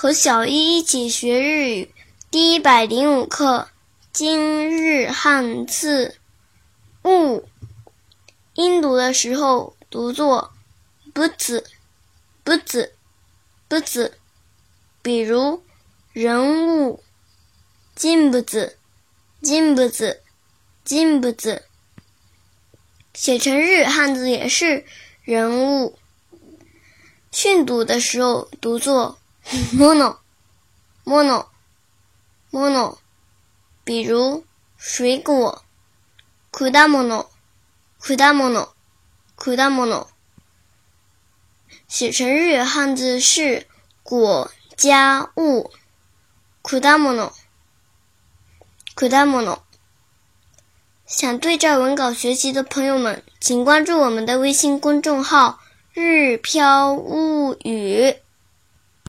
和小一一起学日语第一百零五课今日汉字“物”，音读的时候读作“不子”，“不子”，“不子”。比如人物“金不子”，“金不子”，“金不子”。写成日汉字也是人物。训读的时候读作 mono，mono，mono。比如水果 kudamono，kudamono，kudamono。写成日语汉字是果加物 kudamono，kudamono。想对照文稿学习的朋友们，请关注我们的微信公众号。日飘物语。